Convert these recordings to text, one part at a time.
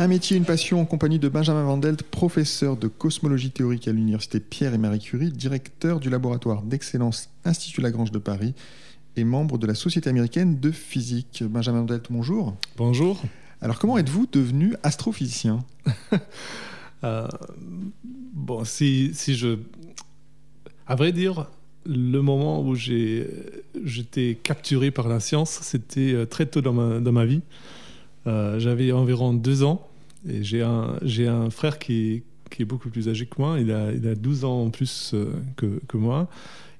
Un métier, une passion en compagnie de Benjamin Vandelt, professeur de cosmologie théorique à l'université Pierre et Marie Curie, directeur du laboratoire d'excellence Institut Lagrange de Paris et membre de la Société américaine de physique. Benjamin Vandelt, bonjour. Bonjour. Alors comment êtes-vous devenu astrophysicien? Euh, Bon, si, si je... À vrai dire, le moment où j'étais capturé par la science, c'était euh, très tôt dans ma, dans ma vie. Euh, j'avais environ deux ans et j'ai un, un frère qui, qui, est beaucoup plus âgé que moi. Il a, il a 12 ans en plus euh, que, que moi.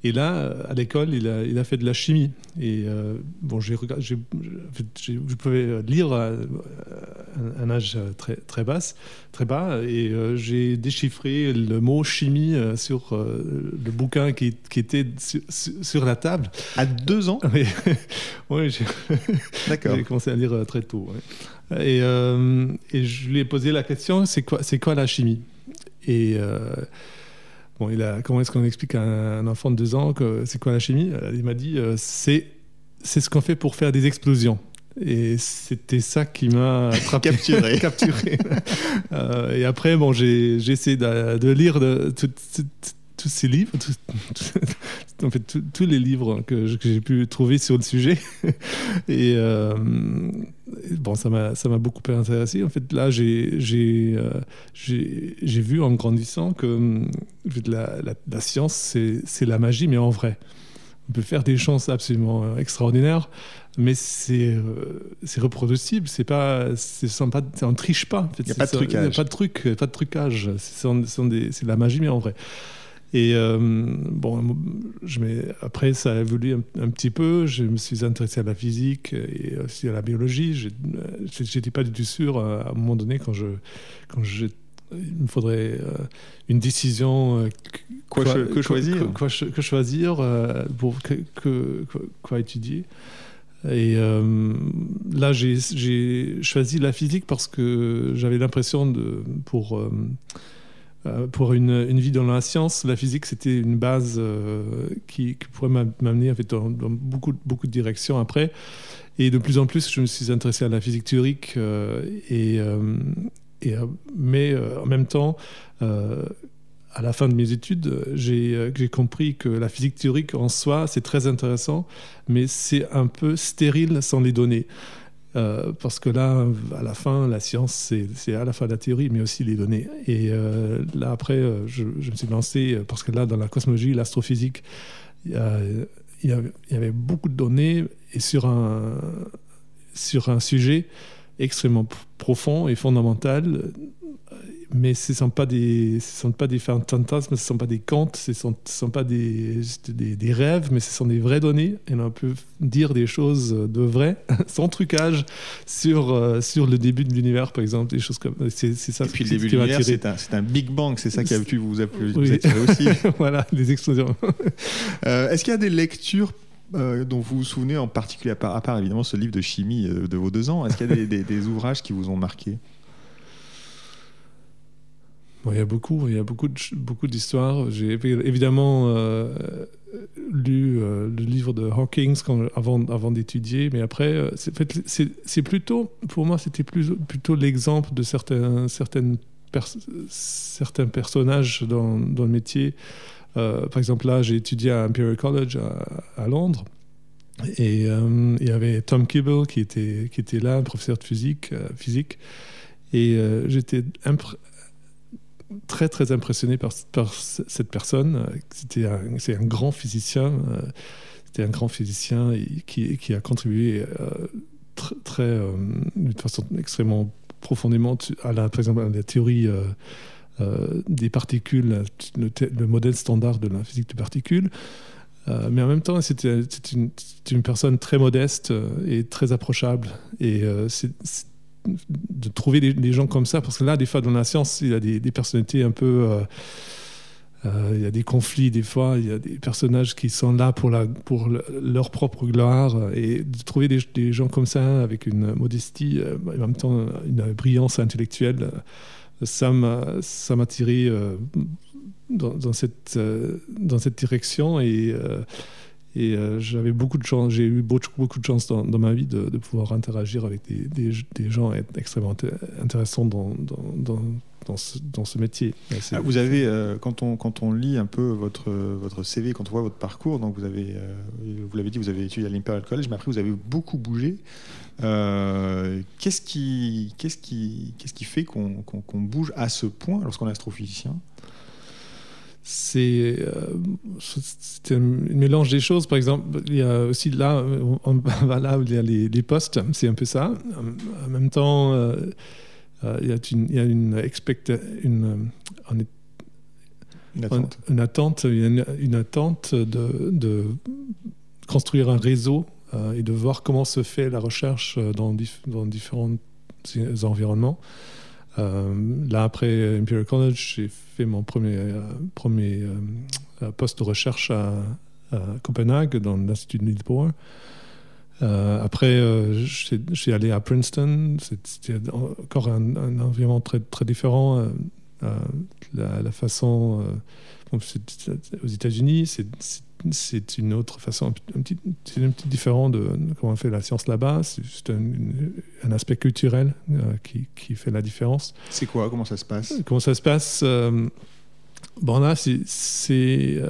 Et là, à l'école, il a, il a, fait de la chimie. Et euh, bon, j'ai, je pouvais lire à un, âge très, très, basse, très bas, et euh, j'ai déchiffré le mot chimie sur le bouquin qui, qui était sur, la table. À deux ans? Oui, oui j'ai, D'accord. j'ai commencé à lire très tôt. Et, et, je lui ai posé la question c'est quoi, c'est quoi la chimie? Et Bon, il a, comment est-ce qu'on explique à un enfant de deux ans que c'est quoi la chimie euh, Il m'a dit euh, c'est c'est ce qu'on fait pour faire des explosions. Et c'était ça qui m'a capturé. capturé. Euh, et après, bon, j'ai essayé de, de, lire de, tout, tous ces livres, en fait, tous les livres que j'ai pu trouver sur le sujet. Et euh, bon, ça m'a beaucoup intéressé. En fait, là, euh, j'ai j'ai vu en grandissant que la, la, science, c'est la magie, mais en vrai. On peut faire des chances absolument extraordinaires, mais c'est euh, c'est reproducible. C'est pas, pas, on triche pas. Il n'y a pas de trucage. Il n'y a pas de truc, pas de trucage. C'est la magie, mais en vrai. Et euh, bon, je après, ça a évolué un, petit peu. Je me suis intéressé à la physique et aussi à la biologie. Je n'étais pas du tout sûr euh, à un moment donné quand je, quand il me faudrait euh, une décision. quoi, que choisir Quoi, que choisir pour que, quoi étudier. Et là, j'ai choisi la physique parce que j'avais l'impression de pour euh, pour une, une, vie dans la science, la physique, c'était une base euh, qui, pourrait m'amener en fait, dans, beaucoup, beaucoup de directions après. Et de plus en plus, je me suis intéressé à la physique théorique. Euh, et, et, mais en même temps, à la fin de mes études, j'ai compris que la physique théorique en soi, c'est très intéressant, mais c'est un peu stérile sans les données. Euh, parce que là, à la fin, la science, c'est à la fois la théorie, mais aussi les données. Et euh, là, après, euh, je, me suis lancé, parce que là, dans la cosmologie, l'astrophysique, il y, y, avait beaucoup de données et sur un, sur un sujet extrêmement profond et fondamental mais ce ne sont pas des, ce sont pas des fantasmes, ce ne sont pas des contes, ce ne sont, sont, pas des, des, des, rêves, mais ce sont des vraies données. Et on peut dire des choses de vraies, sans trucage, sur, euh, sur le début de l'univers, par exemple, des choses comme c'est, ça. Et puis le début de l'univers, c'est un, un, Big Bang, c'est ça qui a pu vous, appeler, oui. aussi. voilà, les explosions. euh, est-ce qu'il y a des lectures euh, dont vous vous souvenez en particulier, à part, à part, évidemment ce livre de chimie de vos deux ans, est-ce qu'il y a des, des, des ouvrages qui vous ont marqué? Il y a beaucoup, il y a beaucoup, beaucoup d'histoires. J'ai évidemment euh, lu euh, le livre de Hawkins quand, avant, d'étudier, mais après, euh, c'est plutôt, pour moi, c'était plutôt l'exemple de certains, certaines certains personnages dans, le métier. par exemple, là, j'ai étudié à Imperial College à, Londres. Et il y avait Tom Kibble qui était, là, professeur de physique. physique et j'étais très très impressionné par, cette personne. C'était c'est un grand physicien. Euh, c'était un grand physicien qui, a contribué euh, très, très euh, d'une façon extrêmement profondément à la, la théorie des particules, le, modèle standard de la physique des particules. mais en même temps, c'était une, une, personne très modeste et très approchable. De trouver des, gens comme ça, parce que là, des fois, dans la science, il y a des, personnalités un peu... Euh, euh, il y a des conflits des fois, il y a des personnages qui sont là pour, la, pour leur propre gloire, et de trouver des, gens comme ça, avec une modestie, euh, en même temps une brillance intellectuelle, ça m'a tiré dans, dans, cette, dans cette direction, et, Et j'avais beaucoup de chance, j'ai eu beaucoup, beaucoup de chance dans, ma vie de, pouvoir interagir avec des, des, gens extrêmement intéressants dans, dans, dans ce, dans ce métier. Ah, vous avez, euh, quand, on, quand on lit un peu votre, votre CV, quand on voit votre parcours, donc vous avez, euh, vous l'avez dit, vous avez étudié à l'Imperial College, mais après vous avez beaucoup bougé. Euh, qu'est-ce qui, qu'est-ce qui, qu'est-ce qui fait qu'on, bouge à ce point lorsqu'on est astrophysicien? C'est un mélange des choses. Par exemple, il y a aussi là, on, là où il y a les, les postes, c'est un peu ça. En même temps, euh, il y a une, il y a une, une, une, attente, une, attente, une, attente de, de, construire un réseau euh, et de voir comment se fait la recherche dans, dans différents environnements. Euh, là, après Imperial College, j'ai fait mon premier, premier poste de recherche à, Copenhague, dans l'Institut de Niels euh, après, euh, je allé à Princeton. C'était encore un, environnement très, très différent. Euh, la, façon. Aux États-Unis, c'est une autre façon, un petit, c'est un petit différent de, comment on fait la science là-bas. C'est un, un, aspect culturel qui, qui, fait la différence. C'est quoi? Comment ça se passe? Comment ça se passe Bon, là, c'est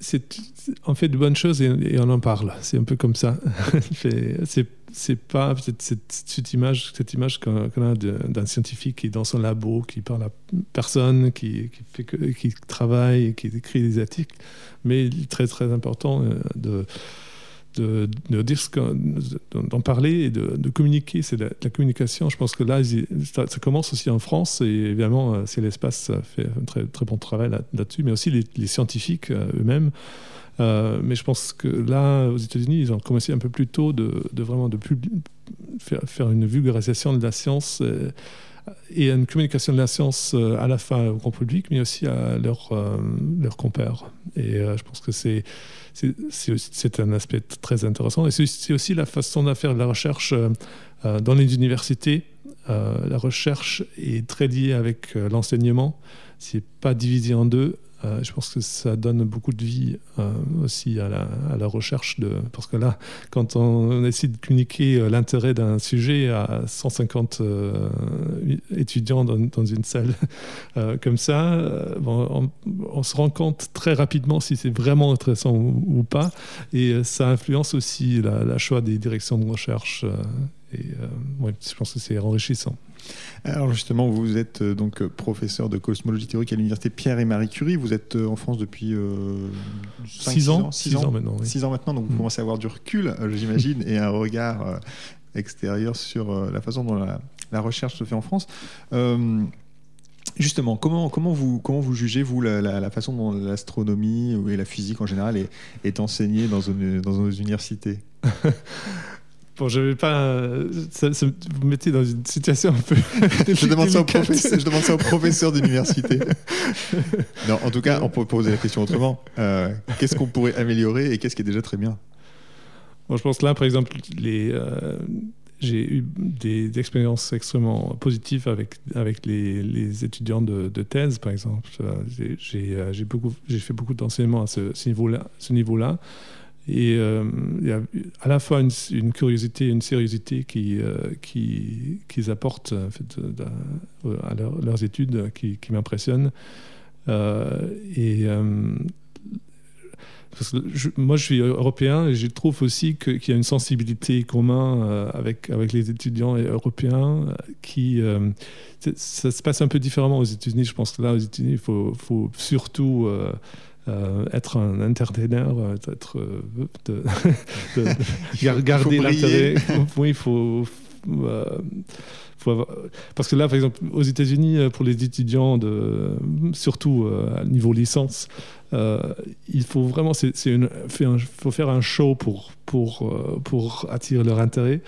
c'est on fait de bonnes choses et, on en parle. C'est un peu comme ça. c'est pas cette, image, cette image qu'on a d'un scientifique qui est dans son labo, qui parle à personne, qui, qui, qui travaille, qui écrit des articles. Mais il est très très important euh, de de, dire d'en parler et de, communiquer. C'est la, communication. Je pense que là, ça, commence aussi en France et évidemment, euh, c'est l'espace fait un très, très bon travail là-dessus, mais aussi les, scientifiques euh, eux-mêmes. Euh, mais je pense que là, aux États-Unis, ils ont commencé un peu plus tôt de, vraiment de faire, faire, une vulgarisation de la science une communication de la science à la fois au grand public, mais aussi à leurs leurs compères. Et je pense que c'est c'est un aspect très intéressant. Et c'est aussi la façon de faire de la recherche euh, euh, dans les universités. Euh, la recherche est très liée avec l'enseignement. C'est pas divisé en deux. Euh, je pense que ça donne beaucoup de vie euh, aussi à la, recherche. De, parce que là, quand on, essaie de communiquer euh, l'intérêt d'un sujet à 150 étudiants dans, une salle comme ça, on, se rend compte très rapidement si c'est vraiment intéressant ou, pas. Et ça influence aussi la, choix des directions de recherche. Et ouais, je pense que c'est enrichissant. Alors justement, vous êtes euh, donc euh, professeur de cosmologie théorique à l'université Pierre et Marie Curie. Vous êtes euh, en France depuis 6 ans, 6 ans, maintenant. 6 ans maintenant, donc vous mm. commencez à avoir du recul, j'imagine, et un regard extérieur sur la façon dont la, recherche se fait en France. Justement, comment, comment, vous, comment vous jugez, vous, la, façon dont l'astronomie et la physique en général est, est enseignée dans, une, dans nos universités Bon, je vais pas. Ça, vous mettez dans une situation un peu. je, demande ça au professeur, je demande ça au professeur d'université. non, en tout cas, on peut poser la question autrement. Euh, qu'est-ce qu'on pourrait améliorer et qu'est-ce qui est déjà très bien? Bon, Je pense que là, par exemple, les. Euh, j'ai eu des, expériences extrêmement positives avec, avec les, les étudiants de, de, thèse, par exemple. Euh, j'ai beaucoup, fait beaucoup d'enseignement à ce, ce niveau-là. Ce. Et euh, il y a à la fois une, curiosité et une sérieuxité qu'ils qui, qui apportent en fait, à leurs études qui, qui m'impressionnent. Euh, et euh, moi, je suis européen et je trouve aussi qu'il y a une sensibilité commune avec, avec les étudiants européens qui. ça se passe un peu différemment aux États-Unis. Je pense que là, aux États-Unis, il faut, surtout euh, être un entertainer, euh, être, euh, de, de, garder l'intérêt. Oui, il faut, parce que là, par exemple, aux États-Unis, pour les étudiants, de, surtout à niveau licence, il faut vraiment, c'est, une, faut faire un show pour, pour, pour attirer leur intérêt.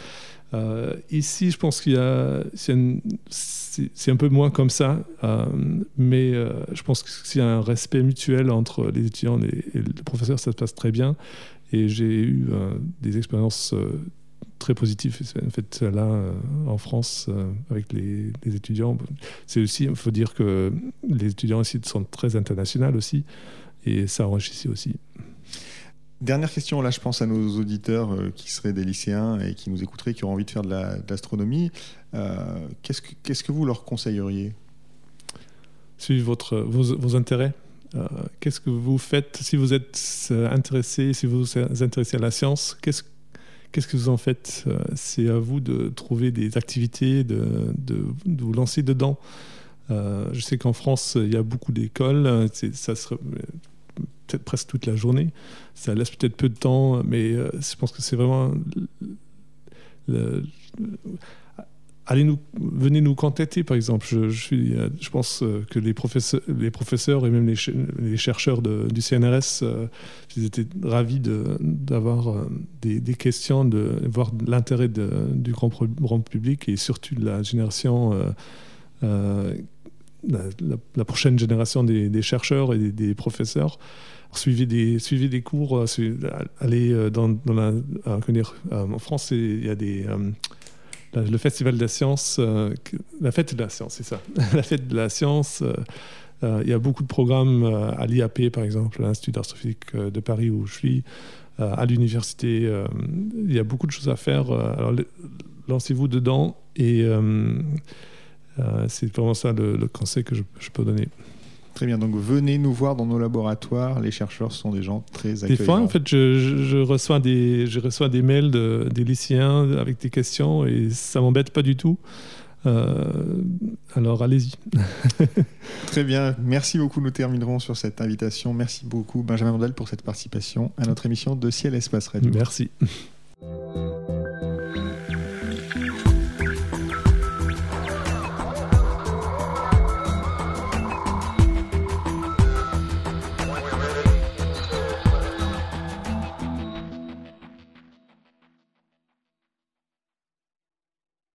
Ici, je pense qu'il y a, c'est un peu moins comme ça, euh, mais euh, je pense qu'il y a un respect mutuel entre les étudiants et, le professeur, ça se passe très bien. Et j'ai eu euh, des expériences très positives en fait, là en France avec les, étudiants. C'est aussi, il faut dire que les étudiants ici sont très internationaux aussi. et ça enrichissait aussi. Dernière question, là je pense à nos auditeurs euh, qui seraient des lycéens et qui nous écouteraient, qui auraient envie de faire de l'astronomie. Euh, qu'est-ce, que, vous leur conseilleriez? Suivez votre, vos, intérêts. Euh, qu'est-ce que vous faites si vous êtes intéressé, si vous vous intéressez à la science? Qu'est-ce, que vous en faites? C'est à vous de trouver des activités, de, vous lancer dedans. je sais qu'en France, il y a beaucoup d'écoles. Peut-être presque toute la journée. Ça laisse peut-être peu de temps, mais euh, je pense que c'est vraiment. allez nous, venez nous contacter, par exemple. Je, suis, euh, je pense euh, que les professeurs, les professeurs et même les, chercheurs du CNRS, étaient ravis d'avoir des, questions, de voir l'intérêt du grand, grand, public et surtout de la génération la, prochaine génération des, chercheurs et des, professeurs. Suivez des, suivez des cours, euh, allez euh, dans, dans la, euh, en France, il y a des, le Festival de la science, la fête de la science, c'est ça, la fête de la science. il y a beaucoup de programmes à l'IAP, par exemple, l'Institut d'astrophysique de Paris où je suis, à l'université. il y a beaucoup de choses à faire. alors, lancez-vous dedans et c'est vraiment ça le, conseil que je, peux donner. Très bien, donc venez nous voir dans nos laboratoires. Les chercheurs sont des gens très accueillants. Des fois, en fait, je, reçois, des, je reçois des mails de, des lycéens avec des questions et ça m'embête pas du tout. Euh, alors allez-y. Très bien, merci beaucoup. Nous terminerons sur cette invitation. Merci beaucoup, Benjamin Mandel, pour cette participation à notre émission de Ciel Espace Radio. Merci.